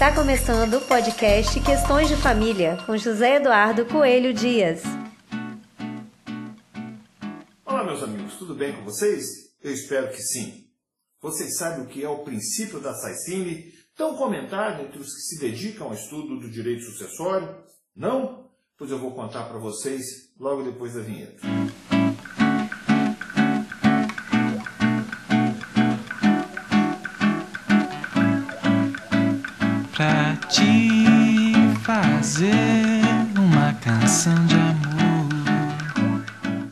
Está começando o podcast Questões de Família com José Eduardo Coelho Dias. Olá, meus amigos, tudo bem com vocês? Eu espero que sim. Vocês sabem o que é o princípio da Saicine, tão comentado entre os que se dedicam ao estudo do direito sucessório? Não? Pois eu vou contar para vocês logo depois da vinheta. pra te fazer uma canção de amor.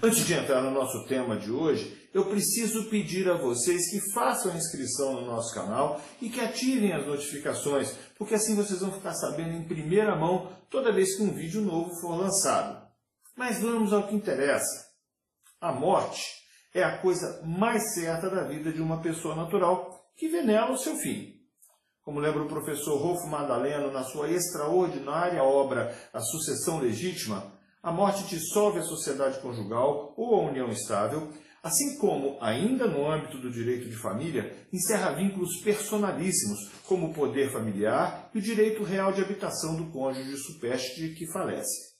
Antes de entrar no nosso tema de hoje, eu preciso pedir a vocês que façam inscrição no nosso canal e que ativem as notificações, porque assim vocês vão ficar sabendo em primeira mão toda vez que um vídeo novo for lançado. Mas vamos ao que interessa. A morte é a coisa mais certa da vida de uma pessoa natural que vê nela o seu fim. Como lembra o professor Rolfo Madaleno na sua extraordinária obra A Sucessão Legítima, a morte dissolve a sociedade conjugal ou a união estável, assim como, ainda no âmbito do direito de família, encerra vínculos personalíssimos, como o poder familiar e o direito real de habitação do cônjuge supeste que falece.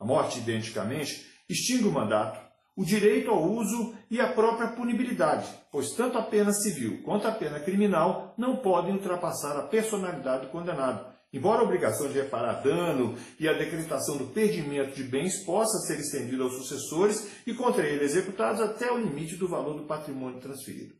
A morte, identicamente, extingue o mandato, o direito ao uso e a própria punibilidade, pois tanto a pena civil quanto a pena criminal não podem ultrapassar a personalidade do condenado, embora a obrigação de reparar dano e a decretação do perdimento de bens possa ser estendida aos sucessores e contra ele executados até o limite do valor do patrimônio transferido.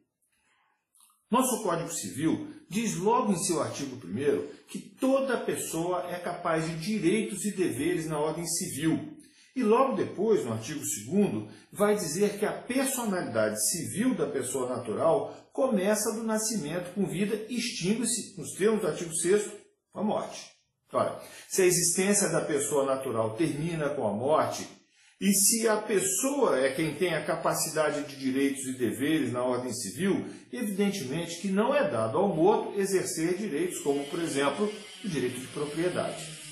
Nosso Código Civil diz logo em seu artigo 1 que toda pessoa é capaz de direitos e deveres na ordem civil, e logo depois, no artigo 2, vai dizer que a personalidade civil da pessoa natural começa do nascimento com vida e extingue-se, nos termos do artigo 6, com a morte. Ora, se a existência da pessoa natural termina com a morte, e se a pessoa é quem tem a capacidade de direitos e deveres na ordem civil, evidentemente que não é dado ao morto exercer direitos, como, por exemplo, o direito de propriedade.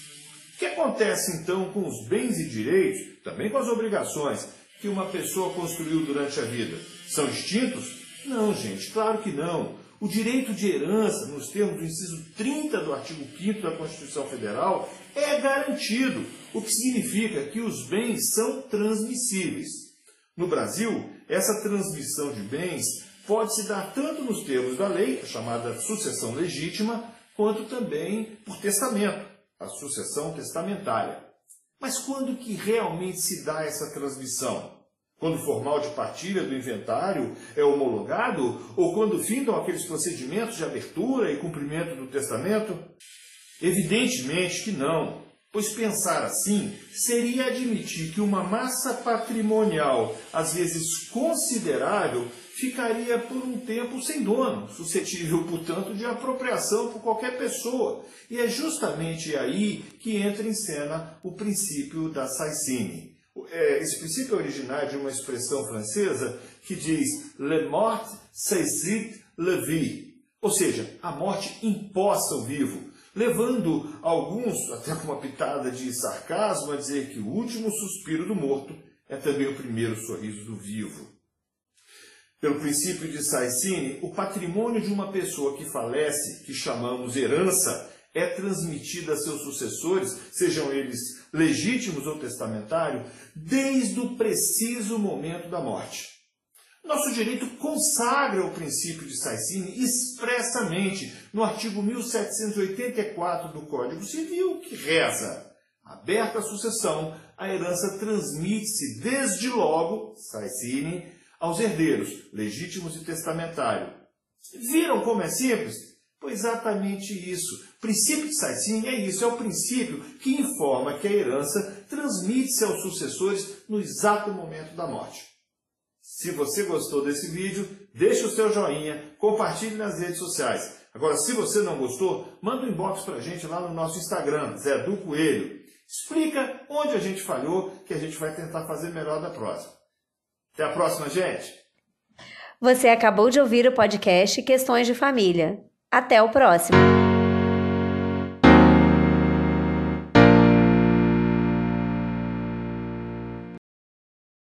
O que acontece então com os bens e direitos, também com as obrigações, que uma pessoa construiu durante a vida? São extintos? Não, gente, claro que não. O direito de herança, nos termos do inciso 30 do artigo 5 da Constituição Federal, é garantido, o que significa que os bens são transmissíveis. No Brasil, essa transmissão de bens pode se dar tanto nos termos da lei, chamada sucessão legítima, quanto também por testamento a sucessão testamentária. Mas quando que realmente se dá essa transmissão? Quando o formal de partilha do inventário é homologado ou quando findam aqueles procedimentos de abertura e cumprimento do testamento? Evidentemente que não, pois pensar assim seria admitir que uma massa patrimonial, às vezes considerável, ficaria por um tempo sem dono, suscetível, portanto, de apropriação por qualquer pessoa. E é justamente aí que entra em cena o princípio da Saicine. É, esse princípio é originário de uma expressão francesa que diz Le mort saisit le vie, ou seja, a morte imposta ao vivo, levando alguns, até com uma pitada de sarcasmo, a dizer que o último suspiro do morto é também o primeiro sorriso do vivo. Pelo princípio de Saicine, o patrimônio de uma pessoa que falece, que chamamos herança, é transmitido a seus sucessores, sejam eles legítimos ou testamentários, desde o preciso momento da morte. Nosso direito consagra o princípio de Saicine expressamente no artigo 1784 do Código Civil, que reza: aberta a sucessão, a herança transmite-se desde logo, Saicine, aos herdeiros, legítimos e testamentário. Viram como é simples? Pois exatamente isso. O princípio de Saicine é isso, é o princípio que informa que a herança transmite-se aos sucessores no exato momento da morte. Se você gostou desse vídeo, deixe o seu joinha, compartilhe nas redes sociais. Agora, se você não gostou, manda um inbox para a gente lá no nosso Instagram, Zé do Coelho. Explica onde a gente falhou, que a gente vai tentar fazer melhor da próxima. Até a próxima, gente! Você acabou de ouvir o podcast Questões de Família. Até o próximo!